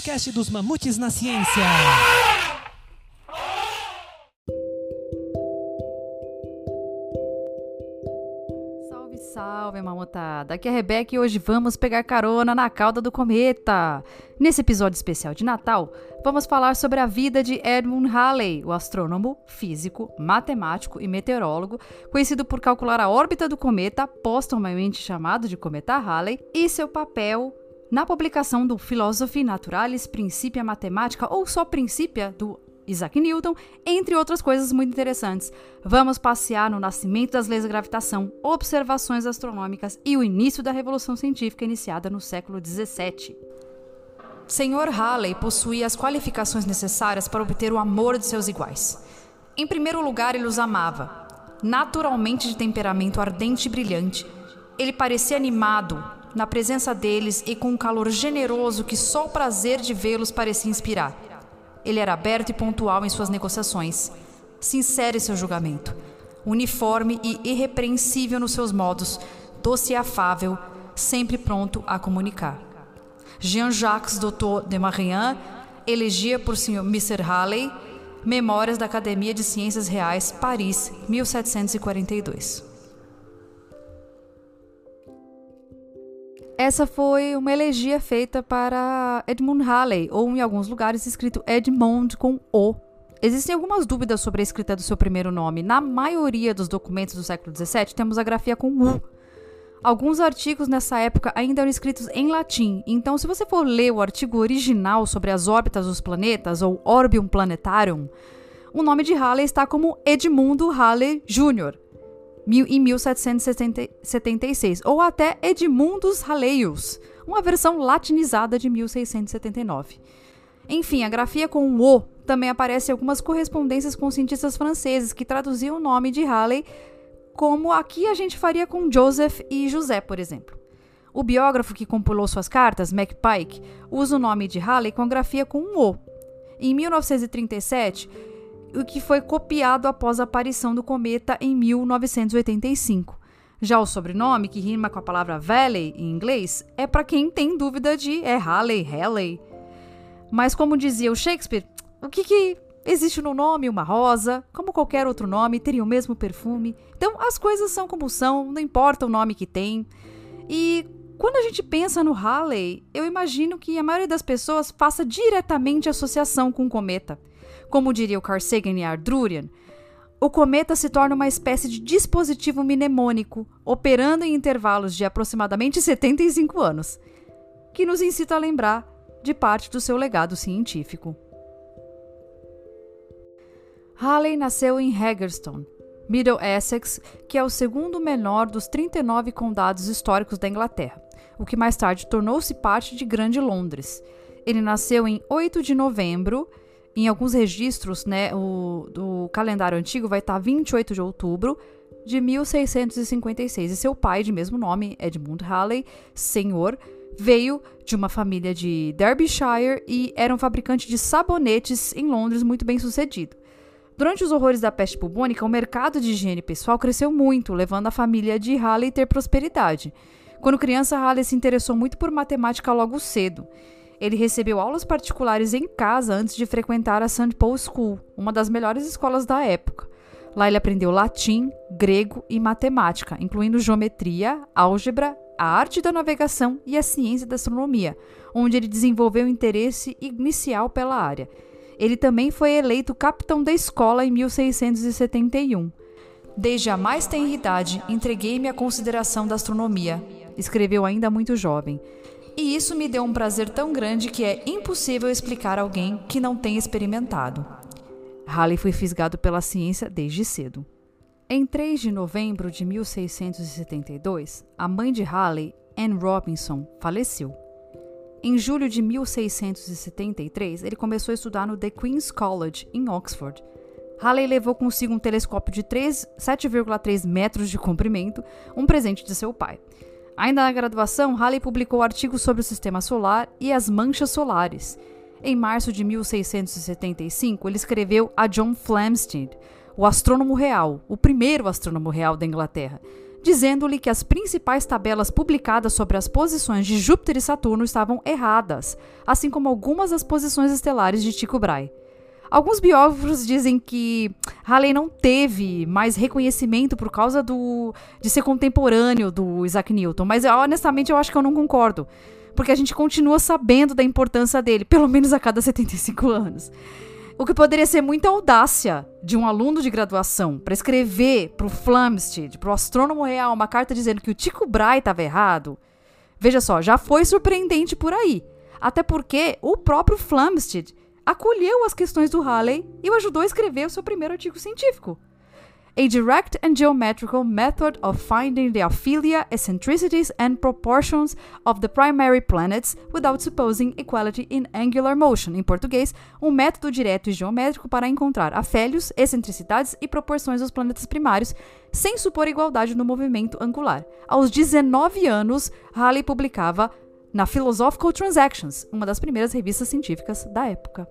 podcast dos Mamutes na Ciência. Salve, salve, mamotada! Aqui é a Rebeca e hoje vamos pegar carona na cauda do cometa. Nesse episódio especial de Natal, vamos falar sobre a vida de Edmund Halley, o astrônomo, físico, matemático e meteorólogo, conhecido por calcular a órbita do cometa, postumamente chamado de cometa Halley, e seu papel na publicação do Philosophy Naturalis Principia Mathematica, ou só Principia, do Isaac Newton, entre outras coisas muito interessantes. Vamos passear no nascimento das leis da gravitação, observações astronômicas e o início da revolução científica iniciada no século XVII. Senhor Halley possuía as qualificações necessárias para obter o amor de seus iguais. Em primeiro lugar, ele os amava. Naturalmente de temperamento ardente e brilhante, ele parecia animado na presença deles e com um calor generoso que só o prazer de vê-los parecia inspirar. Ele era aberto e pontual em suas negociações, sincero em seu julgamento, uniforme e irrepreensível nos seus modos, doce e afável, sempre pronto a comunicar. Jean-Jacques Doutor de Marian elegia por Sr. Mr. Halley Memórias da Academia de Ciências Reais, Paris, 1742. Essa foi uma elegia feita para Edmund Halley, ou em alguns lugares escrito Edmond com O. Existem algumas dúvidas sobre a escrita do seu primeiro nome. Na maioria dos documentos do século XVII, temos a grafia com U. Alguns artigos nessa época ainda eram escritos em latim, então, se você for ler o artigo original sobre as órbitas dos planetas, ou Orbium Planetarium, o nome de Halley está como Edmundo Halley Jr., em 1776, ou até Edmundus Halleius, uma versão latinizada de 1679. Enfim, a grafia com o também aparece em algumas correspondências com cientistas franceses que traduziam o nome de Halley como aqui a gente faria com Joseph e José, por exemplo. O biógrafo que compilou suas cartas, MacPike, usa o nome de Halley com a grafia com um O. Em 1937, o que foi copiado após a aparição do cometa em 1985. Já o sobrenome, que rima com a palavra Valley em inglês, é para quem tem dúvida de é Halley, Halley. Mas como dizia o Shakespeare, o que, que existe no nome uma rosa, como qualquer outro nome, teria o mesmo perfume. Então as coisas são como são, não importa o nome que tem. E quando a gente pensa no Halley, eu imagino que a maioria das pessoas faça diretamente associação com o cometa. Como diria o Carl Sagan e Ardrurian, o cometa se torna uma espécie de dispositivo mnemônico, operando em intervalos de aproximadamente 75 anos, que nos incita a lembrar de parte do seu legado científico. Halley nasceu em Haggerstone, Middle Essex, que é o segundo menor dos 39 condados históricos da Inglaterra, o que mais tarde tornou-se parte de Grande Londres. Ele nasceu em 8 de novembro em alguns registros, né, o, do calendário antigo vai estar 28 de outubro de 1656. E seu pai, de mesmo nome, Edmund Halley, senhor, veio de uma família de Derbyshire e era um fabricante de sabonetes em Londres muito bem sucedido. Durante os horrores da peste bubônica, o mercado de higiene pessoal cresceu muito, levando a família de Halley a ter prosperidade. Quando criança, Halley se interessou muito por matemática logo cedo. Ele recebeu aulas particulares em casa antes de frequentar a St. Paul School, uma das melhores escolas da época. Lá ele aprendeu latim, grego e matemática, incluindo geometria, álgebra, a arte da navegação e a ciência da astronomia, onde ele desenvolveu interesse inicial pela área. Ele também foi eleito capitão da escola em 1671. Desde a mais tenra idade, entreguei-me à consideração da astronomia, escreveu ainda muito jovem. E isso me deu um prazer tão grande que é impossível explicar a alguém que não tenha experimentado. Halley foi fisgado pela ciência desde cedo. Em 3 de novembro de 1672, a mãe de Halley, Anne Robinson, faleceu. Em julho de 1673, ele começou a estudar no The Queen's College, em Oxford. Halley levou consigo um telescópio de 7,3 metros de comprimento, um presente de seu pai. Ainda na graduação, Halley publicou artigos sobre o sistema solar e as manchas solares. Em março de 1675, ele escreveu a John Flamsteed, o astrônomo real, o primeiro astrônomo real da Inglaterra, dizendo-lhe que as principais tabelas publicadas sobre as posições de Júpiter e Saturno estavam erradas, assim como algumas das posições estelares de Tycho Brahe. Alguns biógrafos dizem que Halley não teve mais reconhecimento por causa do, de ser contemporâneo do Isaac Newton, mas honestamente eu acho que eu não concordo, porque a gente continua sabendo da importância dele, pelo menos a cada 75 anos. O que poderia ser muita audácia de um aluno de graduação para escrever para o Flamsteed, para o astrônomo real, uma carta dizendo que o Tycho Brahe estava errado. Veja só, já foi surpreendente por aí. Até porque o próprio Flamsteed acolheu as questões do Halley e o ajudou a escrever o seu primeiro artigo científico. A direct and geometrical method of finding the aphelia, eccentricities, and proportions of the primary planets without supposing equality in angular motion. Em português, um método direto e geométrico para encontrar afélios, excentricidades e proporções dos planetas primários, sem supor igualdade no movimento angular. Aos 19 anos, Halley publicava na Philosophical Transactions, uma das primeiras revistas científicas da época.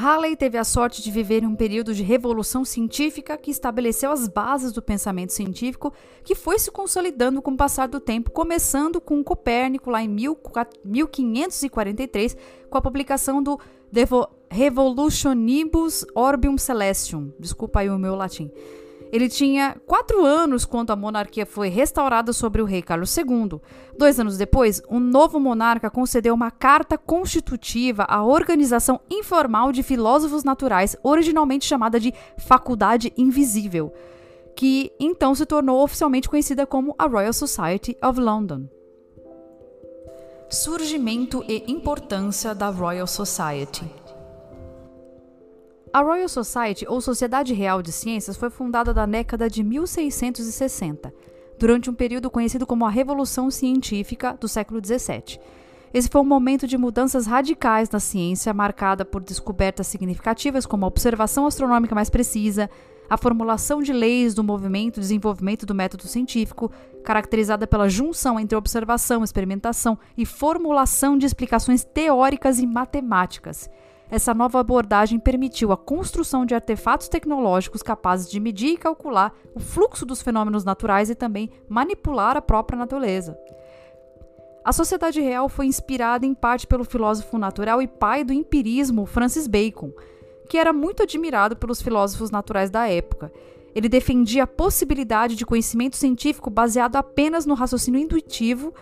Halley teve a sorte de viver em um período de revolução científica que estabeleceu as bases do pensamento científico, que foi se consolidando com o passar do tempo, começando com Copérnico lá em 1543, com a publicação do Revolutionibus Orbium Celestium. Desculpa aí o meu latim ele tinha quatro anos quando a monarquia foi restaurada sobre o rei Carlos II. Dois anos depois, um novo monarca concedeu uma carta constitutiva à Organização Informal de Filósofos Naturais, originalmente chamada de Faculdade Invisível, que então se tornou oficialmente conhecida como a Royal Society of London. Surgimento e importância da Royal Society. A Royal Society, ou Sociedade Real de Ciências, foi fundada na década de 1660, durante um período conhecido como a Revolução Científica do século XVII. Esse foi um momento de mudanças radicais na ciência, marcada por descobertas significativas como a observação astronômica mais precisa, a formulação de leis do movimento e desenvolvimento do método científico, caracterizada pela junção entre observação, experimentação e formulação de explicações teóricas e matemáticas. Essa nova abordagem permitiu a construção de artefatos tecnológicos capazes de medir e calcular o fluxo dos fenômenos naturais e também manipular a própria natureza. A sociedade real foi inspirada em parte pelo filósofo natural e pai do empirismo Francis Bacon, que era muito admirado pelos filósofos naturais da época. Ele defendia a possibilidade de conhecimento científico baseado apenas no raciocínio intuitivo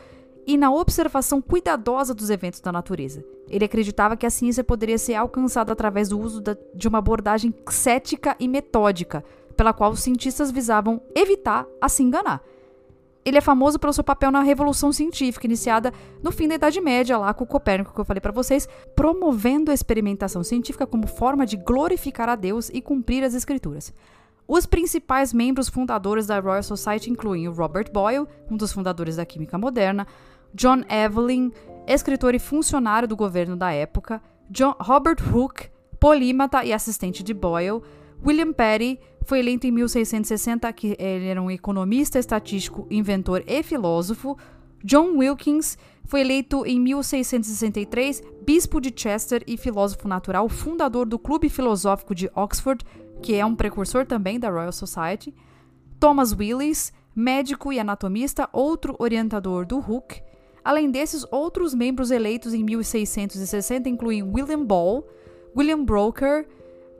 e na observação cuidadosa dos eventos da natureza. Ele acreditava que a ciência poderia ser alcançada através do uso de uma abordagem cética e metódica, pela qual os cientistas visavam evitar a se enganar. Ele é famoso pelo seu papel na revolução científica iniciada no fim da Idade Média, lá com o Copérnico, que eu falei para vocês, promovendo a experimentação científica como forma de glorificar a Deus e cumprir as escrituras. Os principais membros fundadores da Royal Society incluem o Robert Boyle, um dos fundadores da química moderna, John Evelyn, escritor e funcionário do governo da época, John Robert Hooke, polímata e assistente de Boyle, William Petty foi eleito em 1660, que ele era um economista, estatístico, inventor e filósofo. John Wilkins foi eleito em 1663 bispo de Chester e filósofo natural, fundador do Clube Filosófico de Oxford, que é um precursor também da Royal Society. Thomas Willis, médico e anatomista, outro orientador do Hooke. Além desses, outros membros eleitos em 1660 incluem William Ball, William Broker,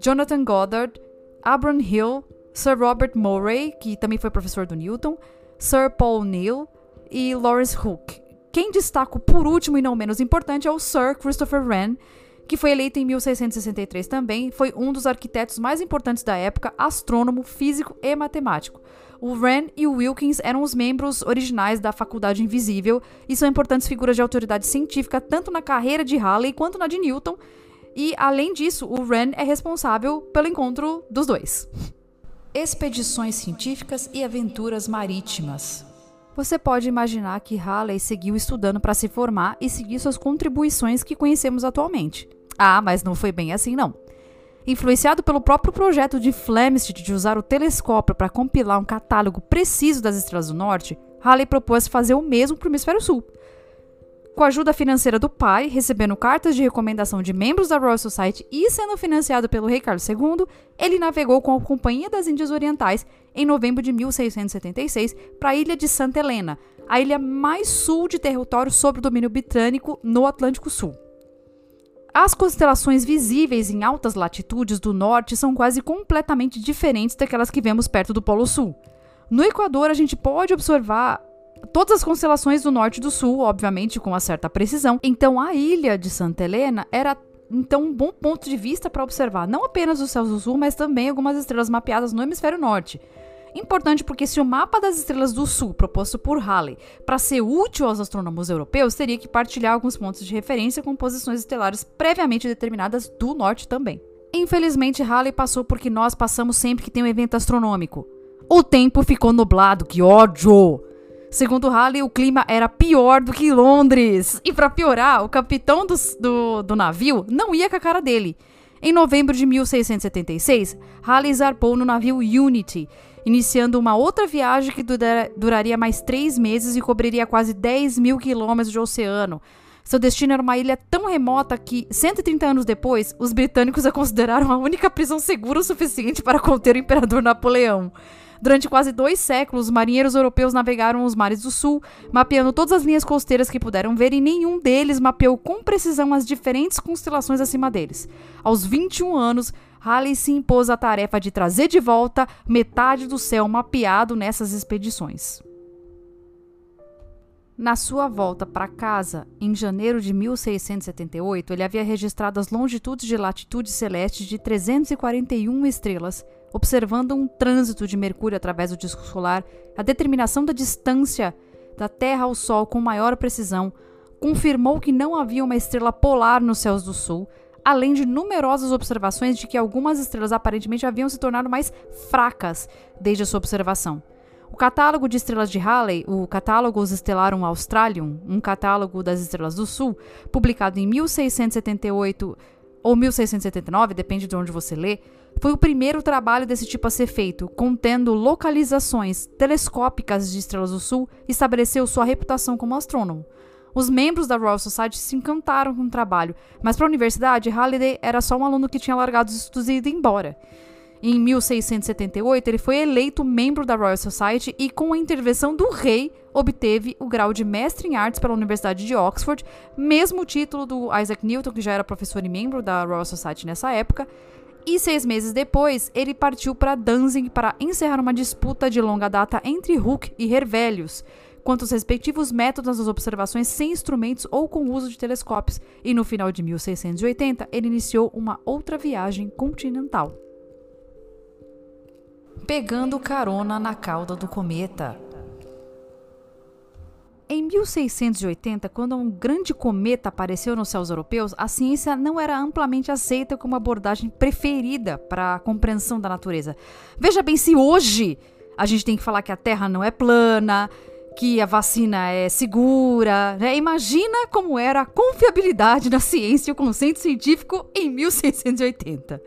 Jonathan Goddard, Abram Hill, Sir Robert Murray, que também foi professor do Newton, Sir Paul Neal e Lawrence Hooke. Quem destaco por último e não menos importante é o Sir Christopher Wren, que foi eleito em 1663 também, foi um dos arquitetos mais importantes da época, astrônomo, físico e matemático. O Wren e o Wilkins eram os membros originais da Faculdade Invisível e são importantes figuras de autoridade científica tanto na carreira de Halley quanto na de Newton. E, além disso, o Wren é responsável pelo encontro dos dois. Expedições científicas e aventuras marítimas. Você pode imaginar que Halley seguiu estudando para se formar e seguir suas contribuições que conhecemos atualmente. Ah, mas não foi bem assim, não. Influenciado pelo próprio projeto de Flamsteed de usar o telescópio para compilar um catálogo preciso das estrelas do norte, Halley propôs fazer o mesmo para o hemisfério sul. Com a ajuda financeira do pai, recebendo cartas de recomendação de membros da Royal Society e sendo financiado pelo rei Carlos II, ele navegou com a Companhia das Índias Orientais em novembro de 1676 para a ilha de Santa Helena, a ilha mais sul de território sob o domínio britânico no Atlântico Sul. As constelações visíveis em altas latitudes do norte são quase completamente diferentes daquelas que vemos perto do Polo Sul. No Equador, a gente pode observar todas as constelações do norte e do sul, obviamente com uma certa precisão. Então, a ilha de Santa Helena era então um bom ponto de vista para observar não apenas os céus do sul, mas também algumas estrelas mapeadas no hemisfério norte. Importante porque se o mapa das estrelas do sul proposto por Halley para ser útil aos astrônomos europeus teria que partilhar alguns pontos de referência com posições estelares previamente determinadas do norte também. Infelizmente, Halley passou porque nós passamos sempre que tem um evento astronômico. O tempo ficou nublado, que ódio! Segundo Halley, o clima era pior do que Londres. E para piorar, o capitão do, do, do, navio não ia com a cara dele. Em novembro de 1676, Halley zarpou no navio Unity, iniciando uma outra viagem que duraria mais três meses e cobriria quase 10 mil quilômetros de oceano. Seu destino era uma ilha tão remota que, 130 anos depois, os britânicos a consideraram a única prisão segura o suficiente para conter o imperador Napoleão. Durante quase dois séculos, marinheiros europeus navegaram os mares do sul, mapeando todas as linhas costeiras que puderam ver, e nenhum deles mapeou com precisão as diferentes constelações acima deles. Aos 21 anos, Halley se impôs a tarefa de trazer de volta metade do céu mapeado nessas expedições. Na sua volta para casa, em janeiro de 1678, ele havia registrado as longitudes e latitudes celestes de 341 estrelas, observando um trânsito de Mercúrio através do disco solar, a determinação da distância da Terra ao Sol com maior precisão, confirmou que não havia uma estrela polar nos céus do Sul, além de numerosas observações de que algumas estrelas aparentemente haviam se tornado mais fracas desde a sua observação. O catálogo de estrelas de Halley, o Catálogos Stellarum Australium, um catálogo das estrelas do Sul, publicado em 1678 ou 1679, depende de onde você lê, foi o primeiro trabalho desse tipo a ser feito, contendo localizações telescópicas de estrelas do Sul, estabeleceu sua reputação como astrônomo. Os membros da Royal Society se encantaram com o trabalho, mas para a universidade, Halliday era só um aluno que tinha largado os estudos e ido embora. Em 1678, ele foi eleito membro da Royal Society e, com a intervenção do rei, obteve o grau de mestre em artes pela Universidade de Oxford, mesmo título do Isaac Newton, que já era professor e membro da Royal Society nessa época, e seis meses depois, ele partiu para Danzig para encerrar uma disputa de longa data entre Hooke e Hervelius, quanto aos respectivos métodos das observações sem instrumentos ou com o uso de telescópios, e no final de 1680 ele iniciou uma outra viagem continental. Pegando carona na cauda do cometa. Em 1680, quando um grande cometa apareceu nos céus europeus, a ciência não era amplamente aceita como abordagem preferida para a compreensão da natureza. Veja bem, se hoje a gente tem que falar que a Terra não é plana, que a vacina é segura, né? Imagina como era a confiabilidade na ciência e o conceito científico em 1680.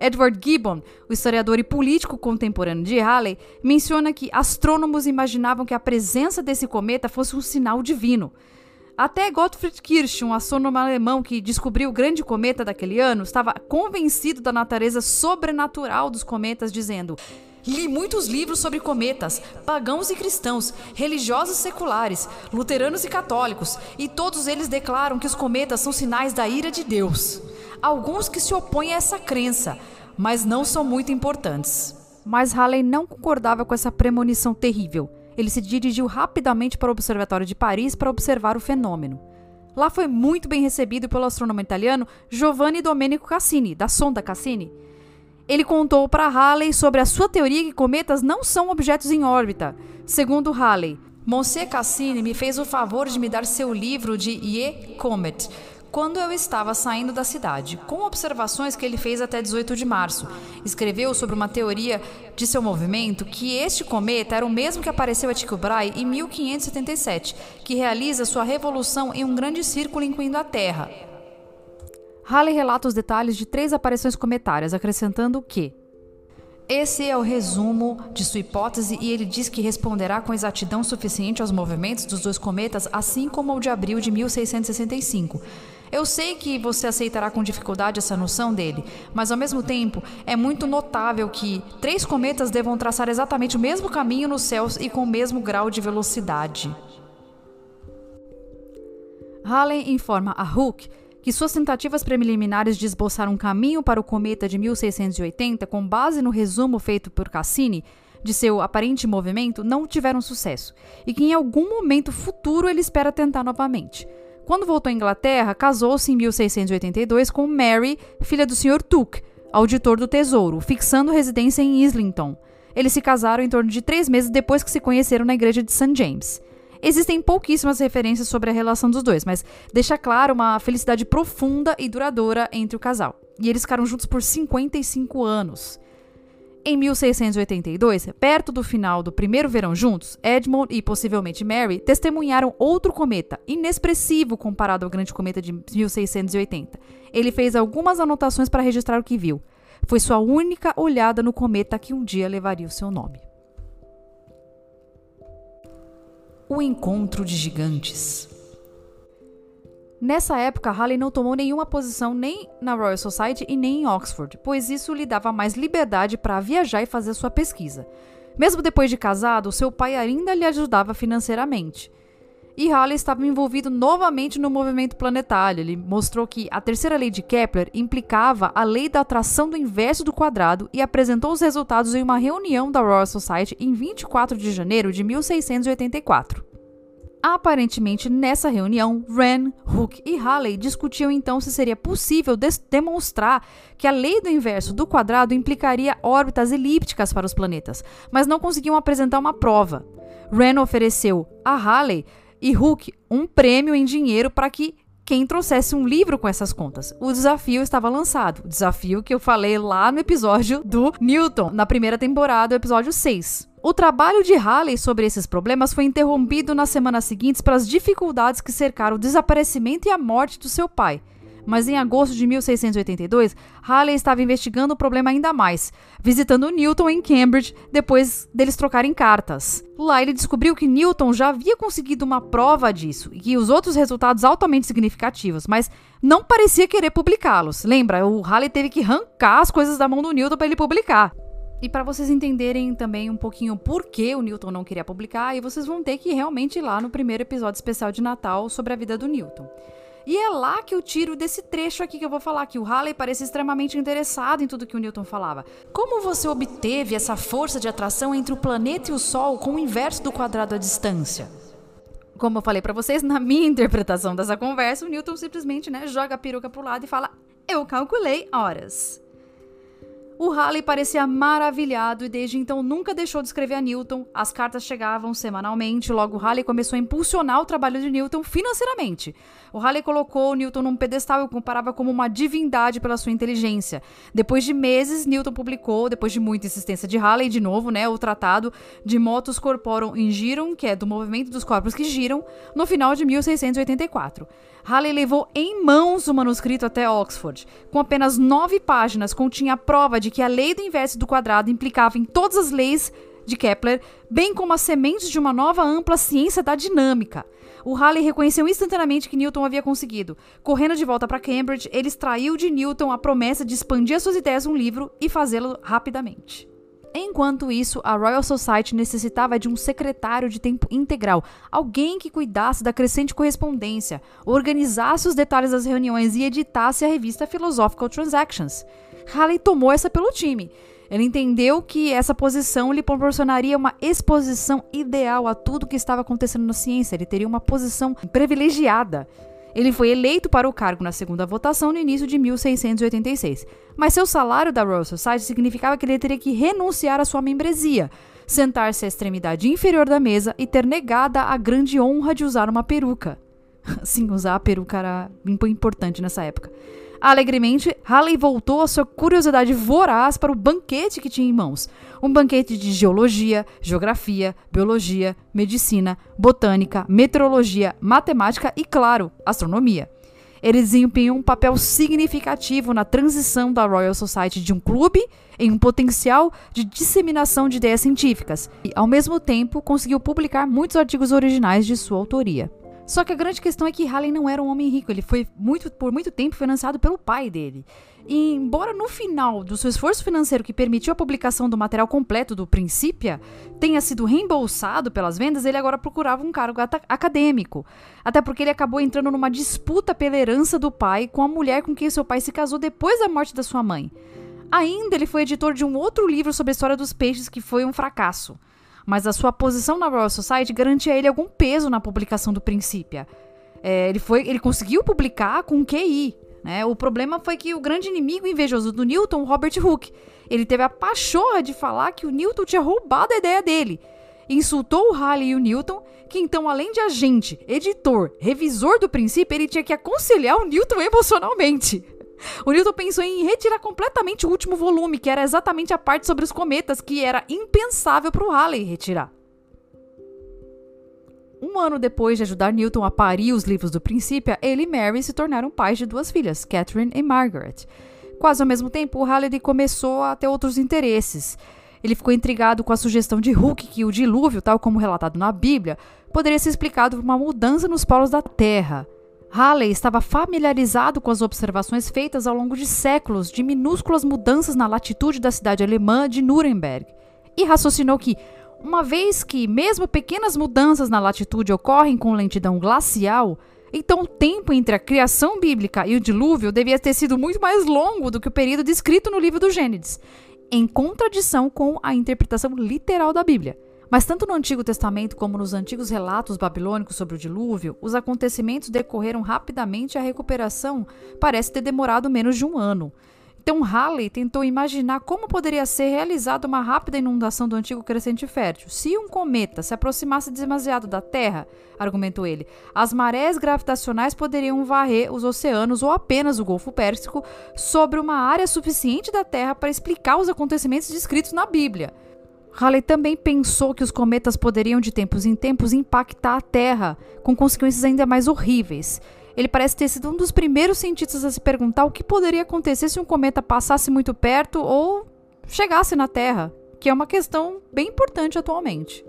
Edward Gibbon, o historiador e político contemporâneo de Halley, menciona que astrônomos imaginavam que a presença desse cometa fosse um sinal divino. Até Gottfried Kirch, um astrônomo alemão que descobriu o grande cometa daquele ano, estava convencido da natureza sobrenatural dos cometas, dizendo: Li muitos livros sobre cometas, pagãos e cristãos, religiosos e seculares, luteranos e católicos, e todos eles declaram que os cometas são sinais da ira de Deus alguns que se opõem a essa crença, mas não são muito importantes. Mas Halley não concordava com essa premonição terrível. Ele se dirigiu rapidamente para o Observatório de Paris para observar o fenômeno. Lá foi muito bem recebido pelo astrônomo italiano Giovanni Domenico Cassini, da sonda Cassini. Ele contou para Halley sobre a sua teoria que cometas não são objetos em órbita. Segundo Halley, Monsieur Cassini me fez o favor de me dar seu livro de Ye Comet, quando eu estava saindo da cidade, com observações que ele fez até 18 de março. Escreveu sobre uma teoria de seu movimento que este cometa era o mesmo que apareceu a Tycho Brahe em 1577, que realiza sua revolução em um grande círculo incluindo a Terra. Halley relata os detalhes de três aparições cometárias, acrescentando que Esse é o resumo de sua hipótese e ele diz que responderá com exatidão suficiente aos movimentos dos dois cometas, assim como o de abril de 1665. Eu sei que você aceitará com dificuldade essa noção dele, mas ao mesmo tempo é muito notável que três cometas devam traçar exatamente o mesmo caminho nos céus e com o mesmo grau de velocidade. Halley informa a Hooke que suas tentativas preliminares de esboçar um caminho para o cometa de 1680, com base no resumo feito por Cassini de seu aparente movimento, não tiveram sucesso, e que em algum momento futuro ele espera tentar novamente. Quando voltou à Inglaterra, casou-se em 1682 com Mary, filha do Sr. Tuke, auditor do Tesouro, fixando residência em Islington. Eles se casaram em torno de três meses depois que se conheceram na igreja de St. James. Existem pouquíssimas referências sobre a relação dos dois, mas deixa claro uma felicidade profunda e duradoura entre o casal. E eles ficaram juntos por 55 anos. Em 1682, perto do final do primeiro verão juntos, Edmund e possivelmente Mary testemunharam outro cometa, inexpressivo comparado ao grande cometa de 1680. Ele fez algumas anotações para registrar o que viu. Foi sua única olhada no cometa que um dia levaria o seu nome. O encontro de gigantes. Nessa época, Halley não tomou nenhuma posição nem na Royal Society e nem em Oxford, pois isso lhe dava mais liberdade para viajar e fazer sua pesquisa. Mesmo depois de casado, seu pai ainda lhe ajudava financeiramente. E Halley estava envolvido novamente no movimento planetário. Ele mostrou que a terceira lei de Kepler implicava a lei da atração do inverso do quadrado e apresentou os resultados em uma reunião da Royal Society em 24 de janeiro de 1684. Aparentemente, nessa reunião, Wren, Hooke e Halley discutiam então se seria possível demonstrar que a lei do inverso do quadrado implicaria órbitas elípticas para os planetas, mas não conseguiam apresentar uma prova. Wren ofereceu a Halley e Hooke um prêmio em dinheiro para que quem trouxesse um livro com essas contas. O desafio estava lançado. O desafio que eu falei lá no episódio do Newton, na primeira temporada, o episódio 6. O trabalho de Halley sobre esses problemas foi interrompido nas semanas seguintes pelas dificuldades que cercaram o desaparecimento e a morte do seu pai. Mas em agosto de 1682, Halley estava investigando o problema ainda mais, visitando Newton em Cambridge depois deles trocarem cartas. Lá ele descobriu que Newton já havia conseguido uma prova disso e os outros resultados altamente significativos, mas não parecia querer publicá-los. Lembra, o Halley teve que arrancar as coisas da mão do Newton para ele publicar. E para vocês entenderem também um pouquinho por que o Newton não queria publicar, e vocês vão ter que realmente ir lá no primeiro episódio especial de Natal sobre a vida do Newton. E é lá que eu tiro desse trecho aqui que eu vou falar que o Halley parece extremamente interessado em tudo que o Newton falava. Como você obteve essa força de atração entre o planeta e o Sol com o inverso do quadrado à distância? Como eu falei para vocês, na minha interpretação dessa conversa, o Newton simplesmente né, joga a peruca pro lado e fala: Eu calculei horas. O Halley parecia maravilhado e desde então nunca deixou de escrever a Newton. As cartas chegavam semanalmente, logo Halley começou a impulsionar o trabalho de Newton financeiramente. O Halley colocou Newton num pedestal e o comparava como uma divindade pela sua inteligência. Depois de meses, Newton publicou, depois de muita insistência de Halley, de novo, né, o tratado de Motus Corporum in Girum, que é do movimento dos corpos que giram, no final de 1684. Halley levou em mãos o manuscrito até Oxford. Com apenas nove páginas, continha a prova de que a lei do inverso do quadrado implicava em todas as leis de Kepler, bem como as sementes de uma nova ampla ciência da dinâmica. O Halley reconheceu instantaneamente que Newton havia conseguido. Correndo de volta para Cambridge, ele extraiu de Newton a promessa de expandir as suas ideias um livro e fazê-lo rapidamente. Enquanto isso, a Royal Society necessitava de um secretário de tempo integral, alguém que cuidasse da crescente correspondência, organizasse os detalhes das reuniões e editasse a revista Philosophical Transactions. Halley tomou essa pelo time. Ele entendeu que essa posição lhe proporcionaria uma exposição ideal a tudo que estava acontecendo na ciência. Ele teria uma posição privilegiada. Ele foi eleito para o cargo na segunda votação no início de 1686. Mas seu salário da Royal Society significava que ele teria que renunciar à sua membresia, sentar-se à extremidade inferior da mesa e ter negada a grande honra de usar uma peruca. Sim, usar a peruca era importante nessa época. Alegremente, Halley voltou a sua curiosidade voraz para o banquete que tinha em mãos. Um banquete de geologia, geografia, biologia, medicina, botânica, meteorologia, matemática e, claro, astronomia. Ele desempenhou um papel significativo na transição da Royal Society de um clube em um potencial de disseminação de ideias científicas e, ao mesmo tempo, conseguiu publicar muitos artigos originais de sua autoria. Só que a grande questão é que Halley não era um homem rico, ele foi muito, por muito tempo financiado pelo pai dele. E embora no final do seu esforço financeiro que permitiu a publicação do material completo do Princípia tenha sido reembolsado pelas vendas, ele agora procurava um cargo acadêmico. Até porque ele acabou entrando numa disputa pela herança do pai com a mulher com quem seu pai se casou depois da morte da sua mãe. Ainda ele foi editor de um outro livro sobre a história dos peixes que foi um fracasso. Mas a sua posição na Royal Society garantia a ele algum peso na publicação do Princípia. É, ele, foi, ele conseguiu publicar com QI. Né? O problema foi que o grande inimigo invejoso do Newton, Robert Hooke, ele teve a pachorra de falar que o Newton tinha roubado a ideia dele. Insultou o Halley e o Newton, que então, além de agente, editor, revisor do princípio, ele tinha que aconselhar o Newton emocionalmente. O Newton pensou em retirar completamente o último volume, que era exatamente a parte sobre os cometas, que era impensável para o Halley retirar. Um ano depois de ajudar Newton a parir os livros do Princípio, ele e Mary se tornaram pais de duas filhas, Catherine e Margaret. Quase ao mesmo tempo, o começou a ter outros interesses. Ele ficou intrigado com a sugestão de Hooke que o dilúvio, tal como relatado na Bíblia, poderia ser explicado por uma mudança nos polos da Terra. Halley estava familiarizado com as observações feitas ao longo de séculos de minúsculas mudanças na latitude da cidade alemã de Nuremberg e raciocinou que, uma vez que mesmo pequenas mudanças na latitude ocorrem com lentidão glacial, então o tempo entre a criação bíblica e o dilúvio devia ter sido muito mais longo do que o período descrito no livro do Gênesis, em contradição com a interpretação literal da Bíblia. Mas tanto no Antigo Testamento como nos antigos relatos babilônicos sobre o dilúvio, os acontecimentos decorreram rapidamente e a recuperação parece ter demorado menos de um ano. Então Halley tentou imaginar como poderia ser realizada uma rápida inundação do antigo crescente fértil. Se um cometa se aproximasse demasiado da Terra, argumentou ele, as marés gravitacionais poderiam varrer os oceanos ou apenas o Golfo Pérsico sobre uma área suficiente da Terra para explicar os acontecimentos descritos na Bíblia. Halley também pensou que os cometas poderiam de tempos em tempos impactar a Terra, com consequências ainda mais horríveis. Ele parece ter sido um dos primeiros cientistas a se perguntar o que poderia acontecer se um cometa passasse muito perto ou chegasse na Terra, que é uma questão bem importante atualmente.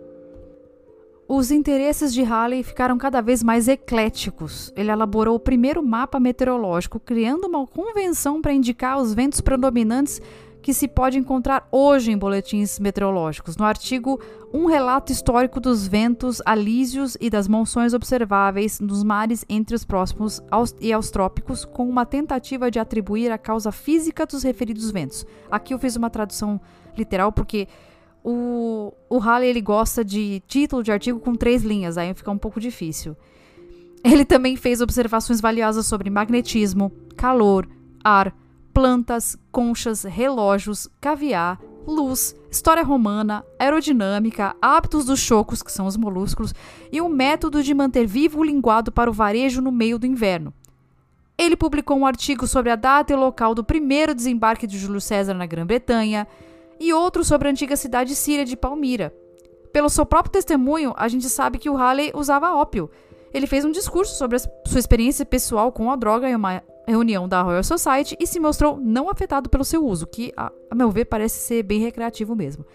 Os interesses de Halley ficaram cada vez mais ecléticos. Ele elaborou o primeiro mapa meteorológico, criando uma convenção para indicar os ventos predominantes que se pode encontrar hoje em boletins meteorológicos. No artigo Um relato histórico dos ventos alísios e das monções observáveis nos mares entre os próximos aos, e aos trópicos, com uma tentativa de atribuir a causa física dos referidos ventos. Aqui eu fiz uma tradução literal porque o, o Halley ele gosta de título de artigo com três linhas, aí fica um pouco difícil. Ele também fez observações valiosas sobre magnetismo, calor, ar, plantas, conchas, relógios, caviar, luz, história romana, aerodinâmica, hábitos dos chocos, que são os molúsculos, e um método de manter vivo o linguado para o varejo no meio do inverno. Ele publicou um artigo sobre a data e local do primeiro desembarque de Júlio César na Grã-Bretanha e outro sobre a antiga cidade síria de Palmira. Pelo seu próprio testemunho, a gente sabe que o Halley usava ópio. Ele fez um discurso sobre a sua experiência pessoal com a droga em uma reunião da Royal Society e se mostrou não afetado pelo seu uso, que, a, a meu ver, parece ser bem recreativo mesmo.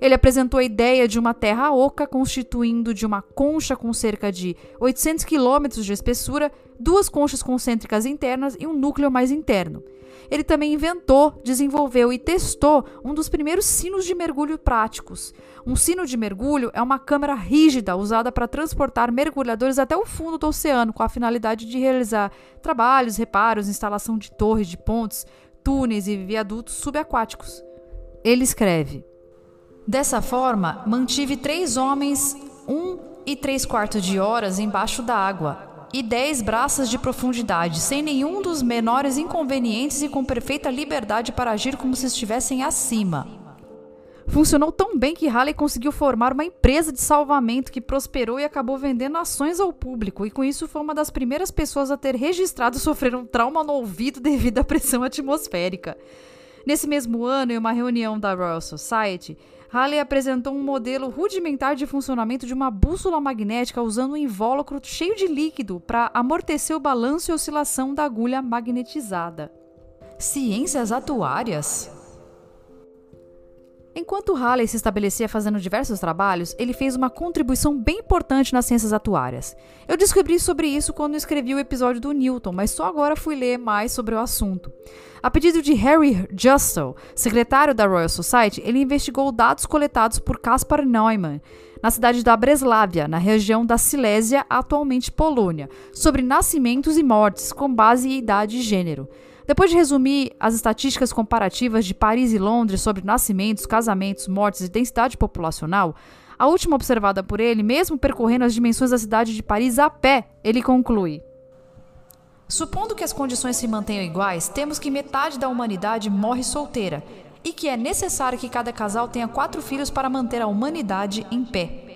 Ele apresentou a ideia de uma terra oca constituindo de uma concha com cerca de 800 quilômetros de espessura, duas conchas concêntricas internas e um núcleo mais interno. Ele também inventou, desenvolveu e testou um dos primeiros sinos de mergulho práticos. Um sino de mergulho é uma câmara rígida usada para transportar mergulhadores até o fundo do oceano, com a finalidade de realizar trabalhos, reparos, instalação de torres, de pontes, túneis e viadutos subaquáticos. Ele escreve: Dessa forma, mantive três homens, um e três quartos de horas embaixo da água, e 10 braças de profundidade, sem nenhum dos menores inconvenientes e com perfeita liberdade para agir como se estivessem acima. Funcionou tão bem que Halley conseguiu formar uma empresa de salvamento que prosperou e acabou vendendo ações ao público, e com isso foi uma das primeiras pessoas a ter registrado sofrer um trauma no ouvido devido à pressão atmosférica. Nesse mesmo ano, em uma reunião da Royal Society, Halley apresentou um modelo rudimentar de funcionamento de uma bússola magnética usando um invólucro cheio de líquido para amortecer o balanço e oscilação da agulha magnetizada. Ciências atuárias? Enquanto Halley se estabelecia fazendo diversos trabalhos, ele fez uma contribuição bem importante nas ciências atuárias. Eu descobri sobre isso quando escrevi o episódio do Newton, mas só agora fui ler mais sobre o assunto. A pedido de Harry Justo, secretário da Royal Society, ele investigou dados coletados por Caspar Neumann na cidade da Breslávia, na região da Silésia, atualmente Polônia, sobre nascimentos e mortes com base em idade e gênero. Depois de resumir as estatísticas comparativas de Paris e Londres sobre nascimentos, casamentos, mortes e densidade populacional, a última observada por ele, mesmo percorrendo as dimensões da cidade de Paris a pé, ele conclui: Supondo que as condições se mantenham iguais, temos que metade da humanidade morre solteira e que é necessário que cada casal tenha quatro filhos para manter a humanidade em pé.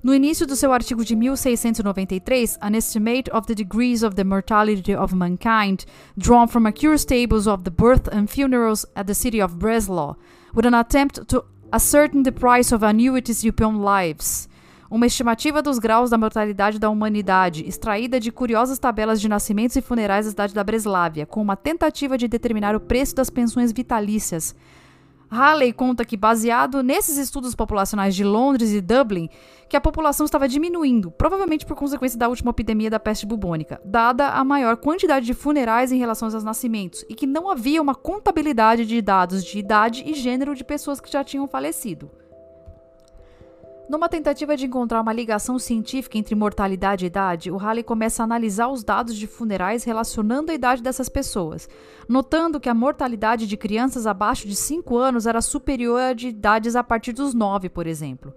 No início do seu artigo de 1693, An Estimate of the Degrees of the Mortality of Mankind, drawn from curious tables of the birth and funerals at the city of Breslau, with an attempt to ascertain the price of annuities upon lives. Uma estimativa dos graus da mortalidade da humanidade, extraída de curiosas tabelas de nascimentos e funerais da cidade da Breslávia, com uma tentativa de determinar o preço das pensões vitalícias, Halley conta que, baseado nesses estudos populacionais de Londres e Dublin, que a população estava diminuindo, provavelmente por consequência da última epidemia da peste bubônica, dada a maior quantidade de funerais em relação aos nascimentos, e que não havia uma contabilidade de dados de idade e gênero de pessoas que já tinham falecido. Numa tentativa de encontrar uma ligação científica entre mortalidade e idade, o Halley começa a analisar os dados de funerais relacionando a idade dessas pessoas, notando que a mortalidade de crianças abaixo de 5 anos era superior à de idades a partir dos 9, por exemplo.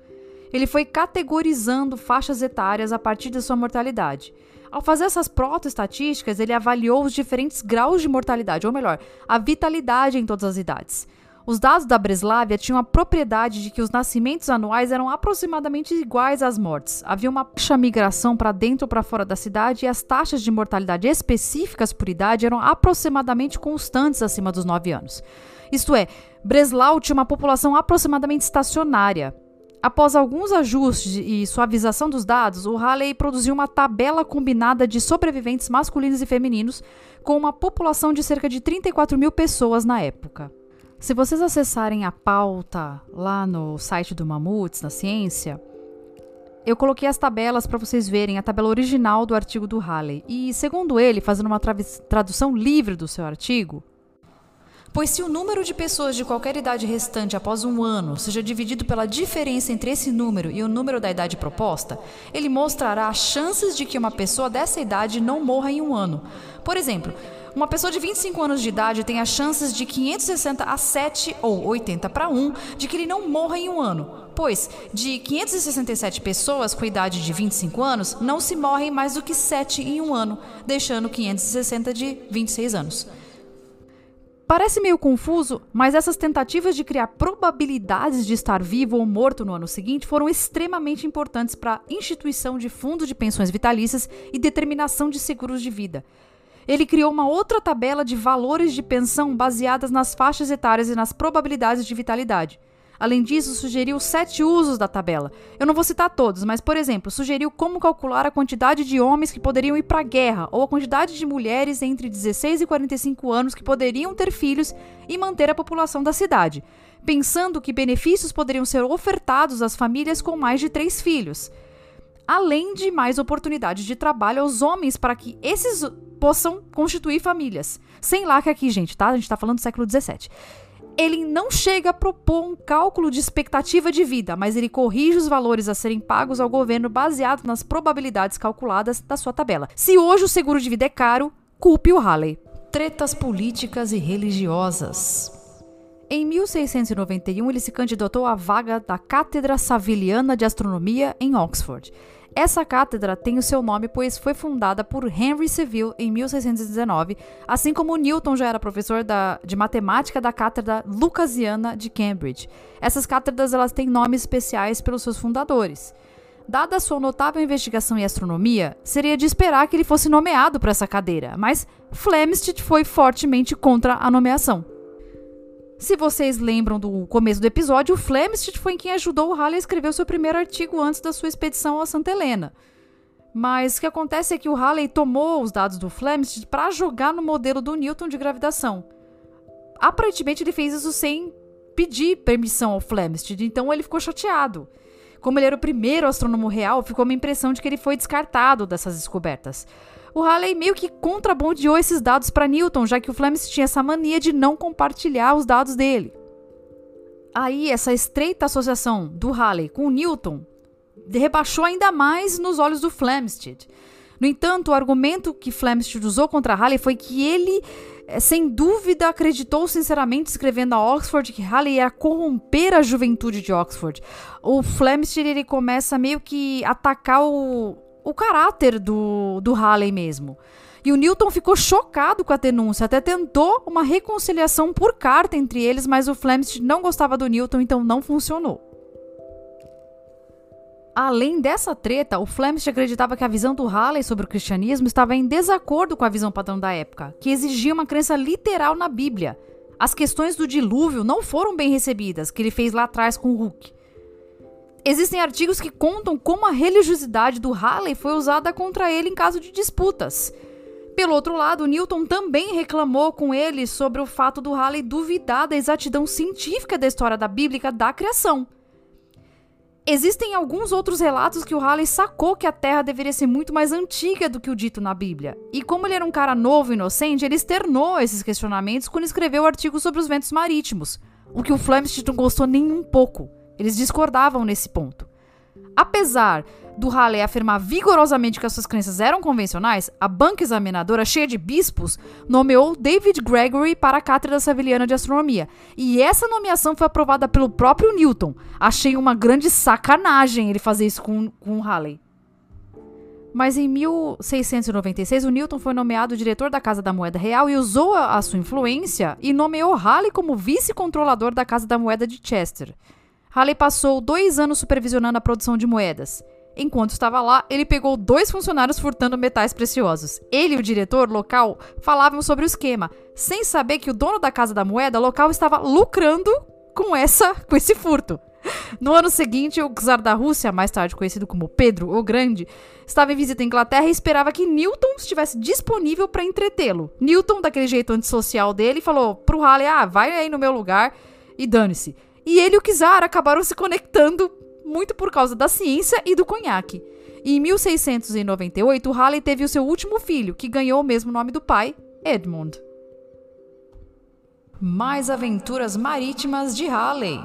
Ele foi categorizando faixas etárias a partir da sua mortalidade. Ao fazer essas protoestatísticas, ele avaliou os diferentes graus de mortalidade, ou melhor, a vitalidade em todas as idades. Os dados da Breslávia tinham a propriedade de que os nascimentos anuais eram aproximadamente iguais às mortes. Havia uma baixa migração para dentro ou para fora da cidade e as taxas de mortalidade específicas por idade eram aproximadamente constantes acima dos 9 anos. Isto é, Breslau tinha uma população aproximadamente estacionária. Após alguns ajustes e suavização dos dados, o Halley produziu uma tabela combinada de sobreviventes masculinos e femininos com uma população de cerca de 34 mil pessoas na época. Se vocês acessarem a pauta lá no site do Mamutes, na ciência, eu coloquei as tabelas para vocês verem a tabela original do artigo do Halley. E, segundo ele, fazendo uma tradução livre do seu artigo, Pois se o número de pessoas de qualquer idade restante após um ano seja dividido pela diferença entre esse número e o número da idade proposta, ele mostrará as chances de que uma pessoa dessa idade não morra em um ano. Por exemplo, uma pessoa de 25 anos de idade tem as chances de 560 a 7 ou 80 para 1 de que ele não morra em um ano, pois de 567 pessoas com idade de 25 anos, não se morrem mais do que 7 em um ano, deixando 560 de 26 anos. Parece meio confuso, mas essas tentativas de criar probabilidades de estar vivo ou morto no ano seguinte foram extremamente importantes para a instituição de fundos de pensões vitalícias e determinação de seguros de vida. Ele criou uma outra tabela de valores de pensão baseadas nas faixas etárias e nas probabilidades de vitalidade. Além disso, sugeriu sete usos da tabela. Eu não vou citar todos, mas, por exemplo, sugeriu como calcular a quantidade de homens que poderiam ir para a guerra ou a quantidade de mulheres entre 16 e 45 anos que poderiam ter filhos e manter a população da cidade, pensando que benefícios poderiam ser ofertados às famílias com mais de três filhos além de mais oportunidades de trabalho aos homens para que esses possam constituir famílias. Sem lacre aqui, gente, tá? A gente tá falando do século XVII. Ele não chega a propor um cálculo de expectativa de vida, mas ele corrige os valores a serem pagos ao governo baseado nas probabilidades calculadas da sua tabela. Se hoje o seguro de vida é caro, culpe o Halley. Tretas políticas e religiosas. Em 1691, ele se candidatou à vaga da Cátedra Saviliana de Astronomia em Oxford. Essa cátedra tem o seu nome pois foi fundada por Henry Seville em 1619, assim como Newton já era professor da, de matemática da cátedra Lucasiana de Cambridge. Essas cátedras elas têm nomes especiais pelos seus fundadores. Dada sua notável investigação em astronomia, seria de esperar que ele fosse nomeado para essa cadeira, mas Flamsteed foi fortemente contra a nomeação. Se vocês lembram do começo do episódio, o Flamsteed foi quem ajudou o Halley a escrever o seu primeiro artigo antes da sua expedição a Santa Helena. Mas o que acontece é que o Halley tomou os dados do Flamsteed para jogar no modelo do Newton de gravitação. Aparentemente ele fez isso sem pedir permissão ao Flamsteed, então ele ficou chateado. Como ele era o primeiro astrônomo real, ficou uma impressão de que ele foi descartado dessas descobertas o Halley meio que contrabandeou esses dados para Newton, já que o Fleming tinha essa mania de não compartilhar os dados dele. Aí, essa estreita associação do Halley com Newton rebaixou ainda mais nos olhos do Flamsteed. No entanto, o argumento que Flamsteed usou contra Halley foi que ele, eh, sem dúvida, acreditou sinceramente escrevendo a Oxford que Halley ia corromper a juventude de Oxford. O Flamsteed ele começa meio que atacar o, o caráter do, do Halley mesmo. E o Newton ficou chocado com a denúncia, até tentou uma reconciliação por carta entre eles, mas o Flamsteed não gostava do Newton, então não funcionou. Além dessa treta, o Flamsteed acreditava que a visão do Halley sobre o cristianismo estava em desacordo com a visão padrão da época, que exigia uma crença literal na Bíblia. As questões do dilúvio não foram bem recebidas, que ele fez lá atrás com Hooke. Existem artigos que contam como a religiosidade do Halley foi usada contra ele em caso de disputas. Pelo outro lado, Newton também reclamou com ele sobre o fato do Halley duvidar da exatidão científica da história da Bíblica da criação. Existem alguns outros relatos que o Halley sacou que a Terra deveria ser muito mais antiga do que o dito na Bíblia. E como ele era um cara novo e inocente, ele externou esses questionamentos quando escreveu o artigo sobre os ventos marítimos, o que o Flamsteed não gostou nem um pouco. Eles discordavam nesse ponto. Apesar do Halley afirmar vigorosamente que as suas crenças eram convencionais, a banca examinadora, cheia de bispos, nomeou David Gregory para a Cátedra Saviliana de Astronomia. E essa nomeação foi aprovada pelo próprio Newton. Achei uma grande sacanagem ele fazer isso com, com o Halley. Mas em 1696, o Newton foi nomeado diretor da Casa da Moeda Real e usou a sua influência e nomeou Halley como vice-controlador da Casa da Moeda de Chester. Halley passou dois anos supervisionando a produção de moedas. Enquanto estava lá, ele pegou dois funcionários furtando metais preciosos. Ele e o diretor local falavam sobre o esquema, sem saber que o dono da casa da moeda local estava lucrando com essa, com esse furto. No ano seguinte, o czar da Rússia, mais tarde conhecido como Pedro o Grande, estava em visita à Inglaterra e esperava que Newton estivesse disponível para entretê-lo. Newton, daquele jeito antissocial dele, falou pro Halley: "Ah, vai aí no meu lugar e dane-se". E ele e o Kizar acabaram se conectando muito por causa da ciência e do conhaque. E em 1698, Halley teve o seu último filho, que ganhou o mesmo nome do pai, Edmund. Mais aventuras marítimas de Halley.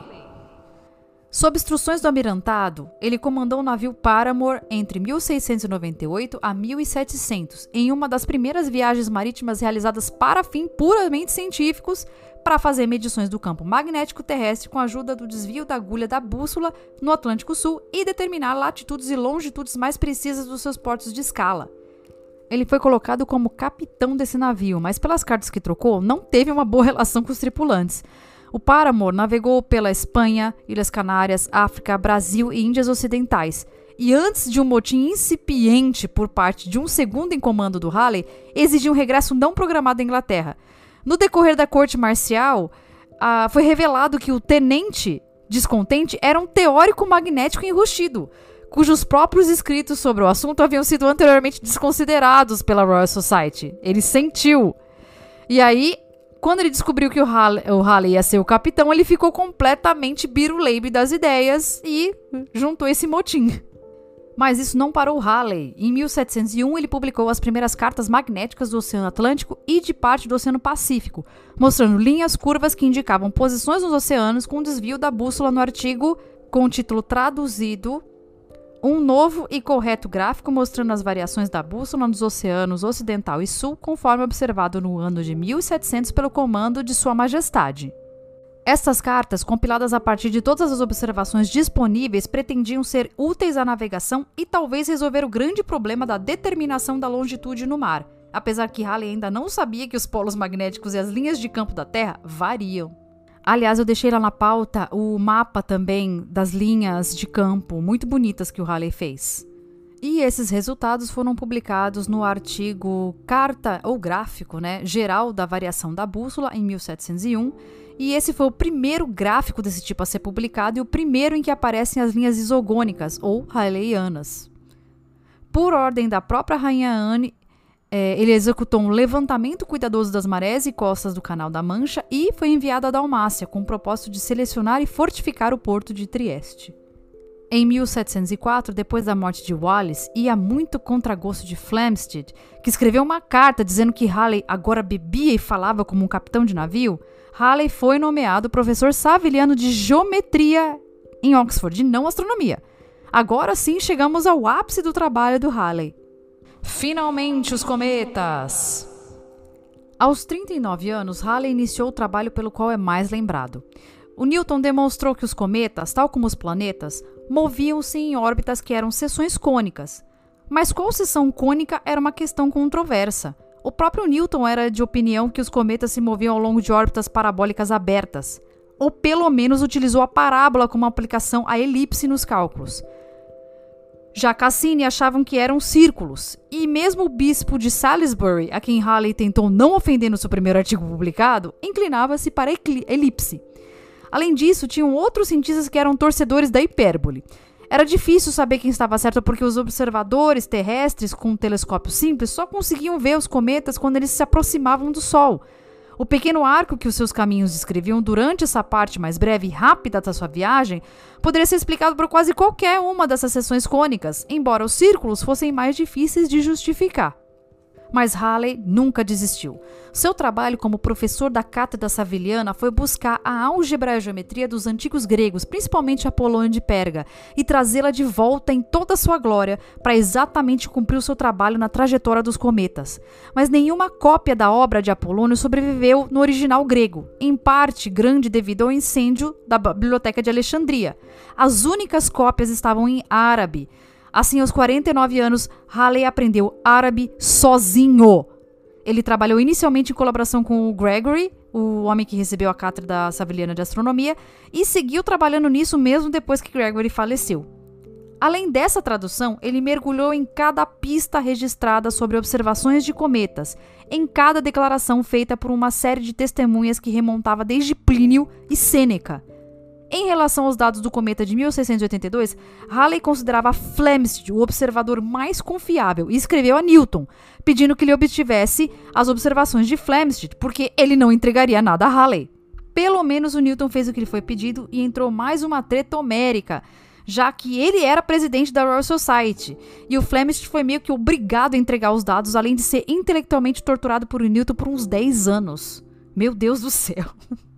Sob instruções do almirantado, ele comandou o navio Paramore entre 1698 a 1700, em uma das primeiras viagens marítimas realizadas para fins puramente científicos, para fazer medições do campo magnético terrestre com a ajuda do desvio da agulha da bússola no Atlântico Sul e determinar latitudes e longitudes mais precisas dos seus portos de escala. Ele foi colocado como capitão desse navio, mas pelas cartas que trocou, não teve uma boa relação com os tripulantes. O Paramore navegou pela Espanha, Ilhas Canárias, África, Brasil e Índias Ocidentais. E antes de um motim incipiente por parte de um segundo em comando do Halley, exigiu um regresso não programado à Inglaterra. No decorrer da corte marcial, ah, foi revelado que o tenente descontente era um teórico magnético enrustido, cujos próprios escritos sobre o assunto haviam sido anteriormente desconsiderados pela Royal Society. Ele sentiu. E aí, quando ele descobriu que o Halley, o Halley ia ser o capitão, ele ficou completamente biruleibe das ideias e juntou esse motim. Mas isso não parou Halley. Em 1701, ele publicou as primeiras cartas magnéticas do Oceano Atlântico e de parte do Oceano Pacífico, mostrando linhas curvas que indicavam posições nos oceanos com desvio da bússola no artigo com o título traduzido um novo e correto gráfico mostrando as variações da bússola nos oceanos ocidental e sul, conforme observado no ano de 1700 pelo comando de Sua Majestade. Estas cartas, compiladas a partir de todas as observações disponíveis, pretendiam ser úteis à navegação e talvez resolver o grande problema da determinação da longitude no mar, apesar que Halley ainda não sabia que os polos magnéticos e as linhas de campo da Terra variam. Aliás, eu deixei lá na pauta o mapa também das linhas de campo, muito bonitas que o Halley fez. E esses resultados foram publicados no artigo Carta ou Gráfico né, Geral da Variação da Bússola, em 1701, e esse foi o primeiro gráfico desse tipo a ser publicado e o primeiro em que aparecem as linhas isogônicas, ou raileianas. Por ordem da própria Rainha Anne, é, ele executou um levantamento cuidadoso das marés e costas do Canal da Mancha e foi enviado à Dalmácia com o propósito de selecionar e fortificar o porto de Trieste. Em 1704, depois da morte de Wallace, e a muito contragosto de Flamsteed, que escreveu uma carta dizendo que Halley agora bebia e falava como um capitão de navio, Halley foi nomeado professor saviliano de geometria em Oxford, não astronomia. Agora sim chegamos ao ápice do trabalho do Halley. Finalmente os cometas! Aos 39 anos, Halley iniciou o trabalho pelo qual é mais lembrado. O Newton demonstrou que os cometas, tal como os planetas, moviam-se em órbitas que eram seções cônicas. Mas qual seção cônica era uma questão controversa. O próprio Newton era de opinião que os cometas se moviam ao longo de órbitas parabólicas abertas, ou pelo menos utilizou a parábola como aplicação à elipse nos cálculos. Já Cassini achavam que eram círculos, e mesmo o bispo de Salisbury, a quem Halley tentou não ofender no seu primeiro artigo publicado, inclinava-se para a elipse. Além disso, tinham outros cientistas que eram torcedores da hipérbole. Era difícil saber quem estava certo porque os observadores terrestres com um telescópio simples só conseguiam ver os cometas quando eles se aproximavam do Sol. O pequeno arco que os seus caminhos descreviam durante essa parte mais breve e rápida da sua viagem poderia ser explicado por quase qualquer uma dessas seções cônicas, embora os círculos fossem mais difíceis de justificar. Mas Halley nunca desistiu. Seu trabalho como professor da cátedra saviliana foi buscar a álgebra e a geometria dos antigos gregos, principalmente Apolônio de Perga, e trazê-la de volta em toda a sua glória para exatamente cumprir o seu trabalho na trajetória dos cometas. Mas nenhuma cópia da obra de Apolônio sobreviveu no original grego, em parte grande devido ao incêndio da Biblioteca de Alexandria. As únicas cópias estavam em árabe. Assim, aos 49 anos, Halley aprendeu árabe sozinho. Ele trabalhou inicialmente em colaboração com o Gregory, o homem que recebeu a cátedra Saviliana de Astronomia, e seguiu trabalhando nisso mesmo depois que Gregory faleceu. Além dessa tradução, ele mergulhou em cada pista registrada sobre observações de cometas, em cada declaração feita por uma série de testemunhas que remontava desde Plínio e Sêneca. Em relação aos dados do cometa de 1682, Halley considerava Flamsteed o observador mais confiável e escreveu a Newton, pedindo que ele obtivesse as observações de Flamsteed, porque ele não entregaria nada a Halley. Pelo menos o Newton fez o que lhe foi pedido e entrou mais uma treta homérica, já que ele era presidente da Royal Society, e o Flamsteed foi meio que obrigado a entregar os dados, além de ser intelectualmente torturado por Newton por uns 10 anos. Meu Deus do céu.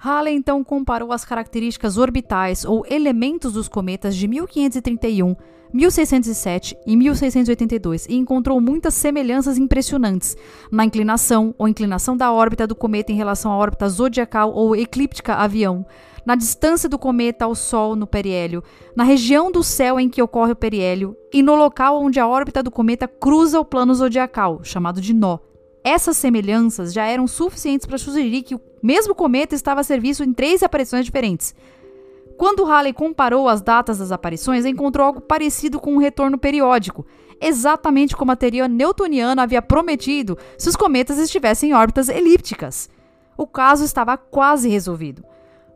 Halley então comparou as características orbitais ou elementos dos cometas de 1531, 1607 e 1682 e encontrou muitas semelhanças impressionantes na inclinação ou inclinação da órbita do cometa em relação à órbita zodiacal ou eclíptica avião, na distância do cometa ao Sol no periélio, na região do céu em que ocorre o periélio e no local onde a órbita do cometa cruza o plano zodiacal, chamado de nó. Essas semelhanças já eram suficientes para sugerir que o mesmo cometa estava a serviço em três aparições diferentes. Quando Halley comparou as datas das aparições, encontrou algo parecido com um retorno periódico, exatamente como a teoria newtoniana havia prometido se os cometas estivessem em órbitas elípticas. O caso estava quase resolvido.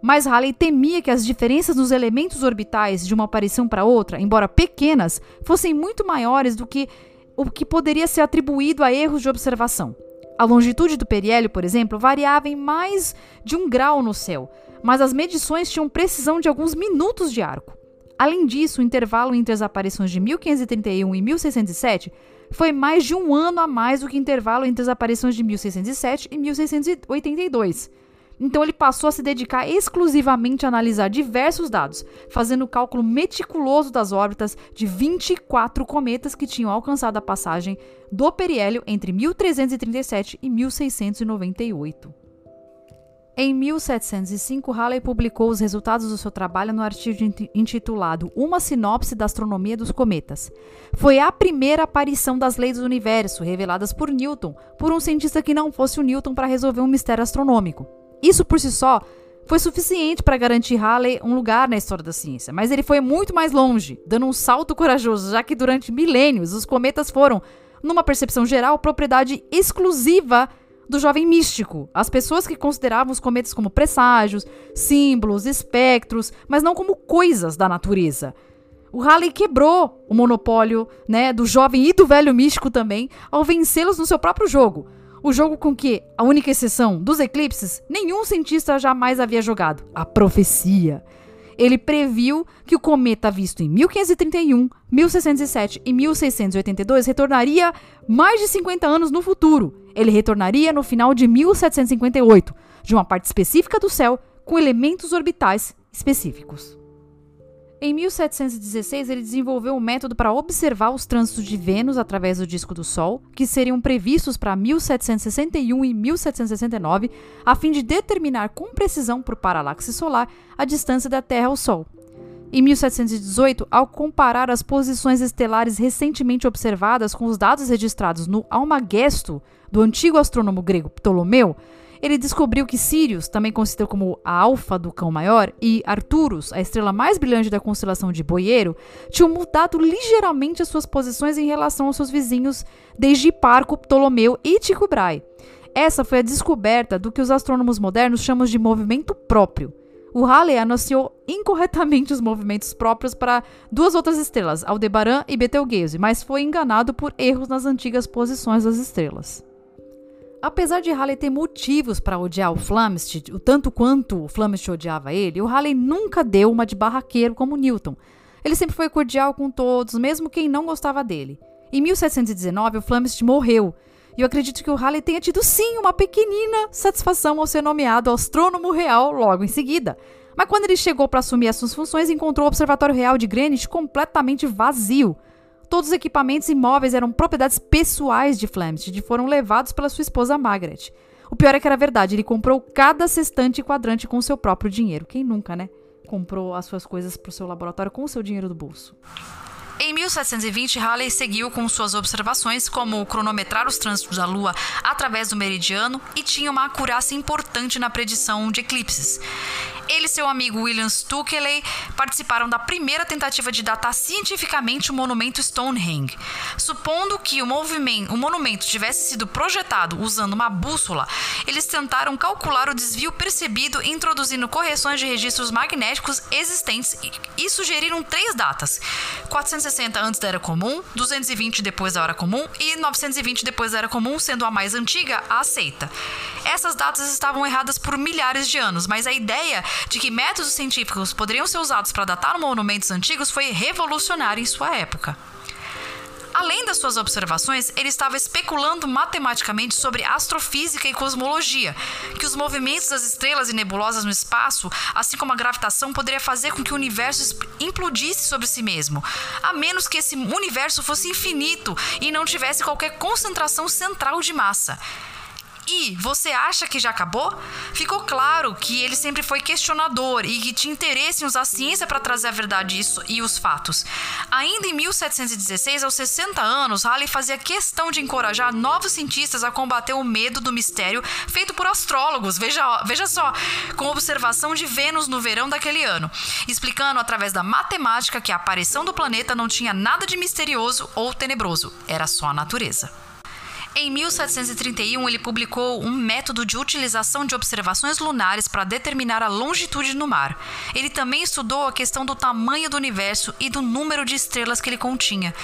Mas Halley temia que as diferenças nos elementos orbitais de uma aparição para outra, embora pequenas, fossem muito maiores do que o que poderia ser atribuído a erros de observação. A longitude do periélio, por exemplo, variava em mais de um grau no céu, mas as medições tinham precisão de alguns minutos de arco. Além disso, o intervalo entre as aparições de 1531 e 1607 foi mais de um ano a mais do que o intervalo entre as aparições de 1607 e 1682. Então ele passou a se dedicar exclusivamente a analisar diversos dados, fazendo o cálculo meticuloso das órbitas de 24 cometas que tinham alcançado a passagem do periélio entre 1337 e 1698. Em 1705, Halley publicou os resultados do seu trabalho no artigo intitulado Uma Sinopse da Astronomia dos Cometas. Foi a primeira aparição das leis do universo, reveladas por Newton, por um cientista que não fosse o Newton para resolver um mistério astronômico. Isso por si só foi suficiente para garantir Halley um lugar na história da ciência, mas ele foi muito mais longe, dando um salto corajoso, já que durante milênios os cometas foram, numa percepção geral, propriedade exclusiva do jovem místico, as pessoas que consideravam os cometas como presságios, símbolos, espectros, mas não como coisas da natureza. O Halley quebrou o monopólio né, do jovem e do velho místico também ao vencê-los no seu próprio jogo. O jogo com que, a única exceção dos eclipses, nenhum cientista jamais havia jogado: a profecia. Ele previu que o cometa visto em 1531, 1607 e 1682 retornaria mais de 50 anos no futuro. Ele retornaria no final de 1758, de uma parte específica do céu com elementos orbitais específicos. Em 1716, ele desenvolveu um método para observar os trânsitos de Vênus através do disco do Sol, que seriam previstos para 1761 e 1769, a fim de determinar com precisão por paralaxe solar a distância da Terra ao Sol. Em 1718, ao comparar as posições estelares recentemente observadas com os dados registrados no Almagesto do antigo astrônomo grego Ptolomeu, ele descobriu que Sirius, também conhecido como a alfa do cão maior, e Arcturus, a estrela mais brilhante da constelação de Boieiro, tinham mudado ligeiramente as suas posições em relação aos seus vizinhos desde Hiparco, Ptolomeu e Tycho Brahe. Essa foi a descoberta do que os astrônomos modernos chamam de movimento próprio. O Halley anunciou incorretamente os movimentos próprios para duas outras estrelas, Aldebaran e Betelgeuse, mas foi enganado por erros nas antigas posições das estrelas. Apesar de Halley ter motivos para odiar o Flamsteed, o tanto quanto o Flamsteed odiava ele, o Halley nunca deu uma de barraqueiro como Newton. Ele sempre foi cordial com todos, mesmo quem não gostava dele. Em 1719, o Flamsteed morreu, e eu acredito que o Halley tenha tido sim uma pequenina satisfação ao ser nomeado astrônomo real logo em seguida. Mas quando ele chegou para assumir as suas funções, encontrou o Observatório Real de Greenwich completamente vazio. Todos os equipamentos e móveis eram propriedades pessoais de Flamsteed e foram levados pela sua esposa Margaret. O pior é que era verdade, ele comprou cada sextante e quadrante com seu próprio dinheiro. Quem nunca, né? Comprou as suas coisas para o seu laboratório com o seu dinheiro do bolso. Em 1720, Halley seguiu com suas observações, como cronometrar os trânsitos da Lua através do meridiano, e tinha uma acurácia importante na predição de eclipses. Ele e seu amigo William Stukeley participaram da primeira tentativa de datar cientificamente o monumento Stonehenge. Supondo que o, o monumento tivesse sido projetado usando uma bússola, eles tentaram calcular o desvio percebido introduzindo correções de registros magnéticos existentes e, e sugeriram três datas: 460 antes da Era Comum, 220 depois da Hora Comum e 920 depois da Era Comum, sendo a mais antiga a aceita. Essas datas estavam erradas por milhares de anos, mas a ideia de que métodos científicos poderiam ser usados para datar monumentos antigos foi revolucionária em sua época. Além das suas observações, ele estava especulando matematicamente sobre astrofísica e cosmologia, que os movimentos das estrelas e nebulosas no espaço, assim como a gravitação, poderia fazer com que o universo implodisse sobre si mesmo, a menos que esse universo fosse infinito e não tivesse qualquer concentração central de massa. E você acha que já acabou? Ficou claro que ele sempre foi questionador e que tinha interesse em usar a ciência para trazer a verdade e os fatos. Ainda em 1716, aos 60 anos, Halley fazia questão de encorajar novos cientistas a combater o medo do mistério feito por astrólogos. Veja, veja só, com observação de Vênus no verão daquele ano, explicando através da matemática que a aparição do planeta não tinha nada de misterioso ou tenebroso, era só a natureza. Em 1731, ele publicou um método de utilização de observações lunares para determinar a longitude no mar. Ele também estudou a questão do tamanho do universo e do número de estrelas que ele continha.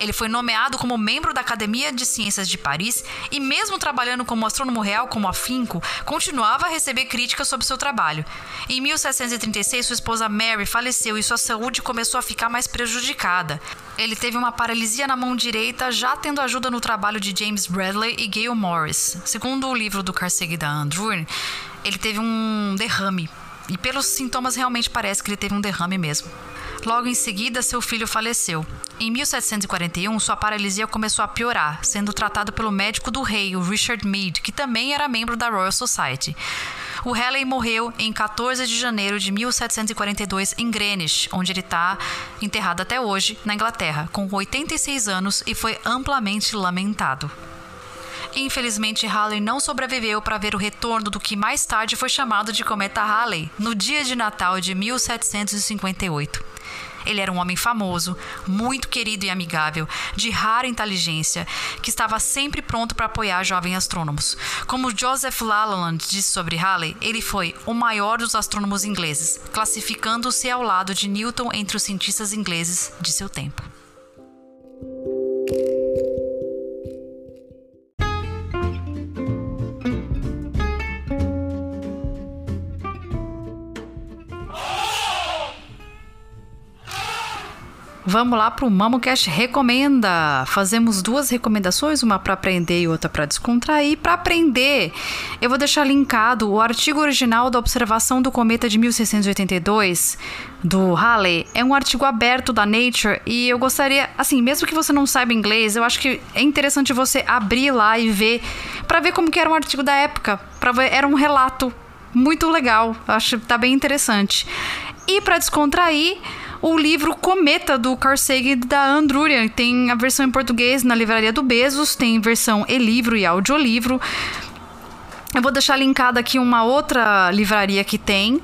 Ele foi nomeado como membro da Academia de Ciências de Paris e, mesmo trabalhando como astrônomo real como afinco, continuava a receber críticas sobre seu trabalho. Em 1736, sua esposa Mary faleceu e sua saúde começou a ficar mais prejudicada. Ele teve uma paralisia na mão direita, já tendo ajuda no trabalho de James Bradley e Gail Morris. Segundo o livro do Carnegie da Andrew, ele teve um derrame. E pelos sintomas realmente parece que ele teve um derrame mesmo. Logo em seguida, seu filho faleceu. Em 1741, sua paralisia começou a piorar, sendo tratado pelo médico do rei, o Richard Meade, que também era membro da Royal Society. O Halley morreu em 14 de janeiro de 1742 em Greenwich, onde ele está enterrado até hoje, na Inglaterra, com 86 anos e foi amplamente lamentado. Infelizmente, Halley não sobreviveu para ver o retorno do que mais tarde foi chamado de cometa Halley, no dia de Natal de 1758. Ele era um homem famoso, muito querido e amigável, de rara inteligência, que estava sempre pronto para apoiar jovens astrônomos. Como Joseph Lalland disse sobre Halley, ele foi o maior dos astrônomos ingleses, classificando-se ao lado de Newton entre os cientistas ingleses de seu tempo. Vamos lá para o MamoCast Recomenda. Fazemos duas recomendações, uma para aprender e outra para descontrair. Para aprender, eu vou deixar linkado o artigo original da observação do cometa de 1682 do Halley. É um artigo aberto da Nature e eu gostaria, assim, mesmo que você não saiba inglês, eu acho que é interessante você abrir lá e ver para ver como que era um artigo da época, para ver era um relato muito legal. Acho que tá bem interessante. E para descontrair, o livro Cometa do Carl Sagan da Andrurian. Tem a versão em português na livraria do Bezos, tem versão e-livro e audiolivro. Eu vou deixar linkada aqui uma outra livraria que tem.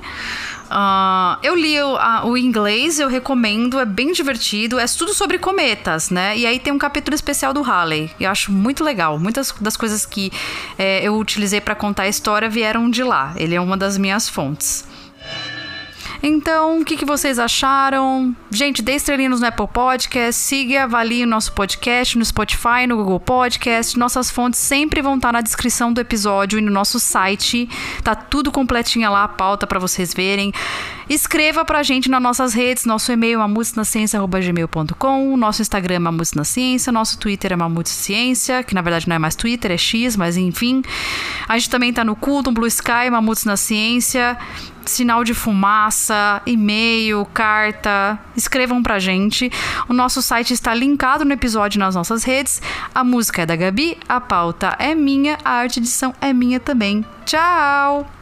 Uh, eu li o, a, o, inglês, eu recomendo, é bem divertido, é tudo sobre cometas, né? E aí tem um capítulo especial do Halley, eu acho muito legal. Muitas das coisas que é, eu utilizei para contar a história vieram de lá, ele é uma das minhas fontes. Então, o que, que vocês acharam? Gente, dê estrelinhas no Apple Podcast, siga e avalie o nosso podcast no Spotify, no Google Podcast. Nossas fontes sempre vão estar na descrição do episódio e no nosso site. Tá tudo completinha lá, a pauta para vocês verem. Escreva pra gente nas nossas redes, nosso e-mail é mamutesnaciencia.gmail.com, nosso Instagram é Mamutes na Ciência, nosso Twitter é Mamutes Ciência, que na verdade não é mais Twitter, é X, mas enfim. A gente também tá no Culto, Blue Sky, Mamutes na Ciência sinal de fumaça, e-mail, carta, escrevam pra gente. O nosso site está linkado no episódio nas nossas redes. A música é da Gabi, a pauta é minha, a arte edição é minha também. Tchau!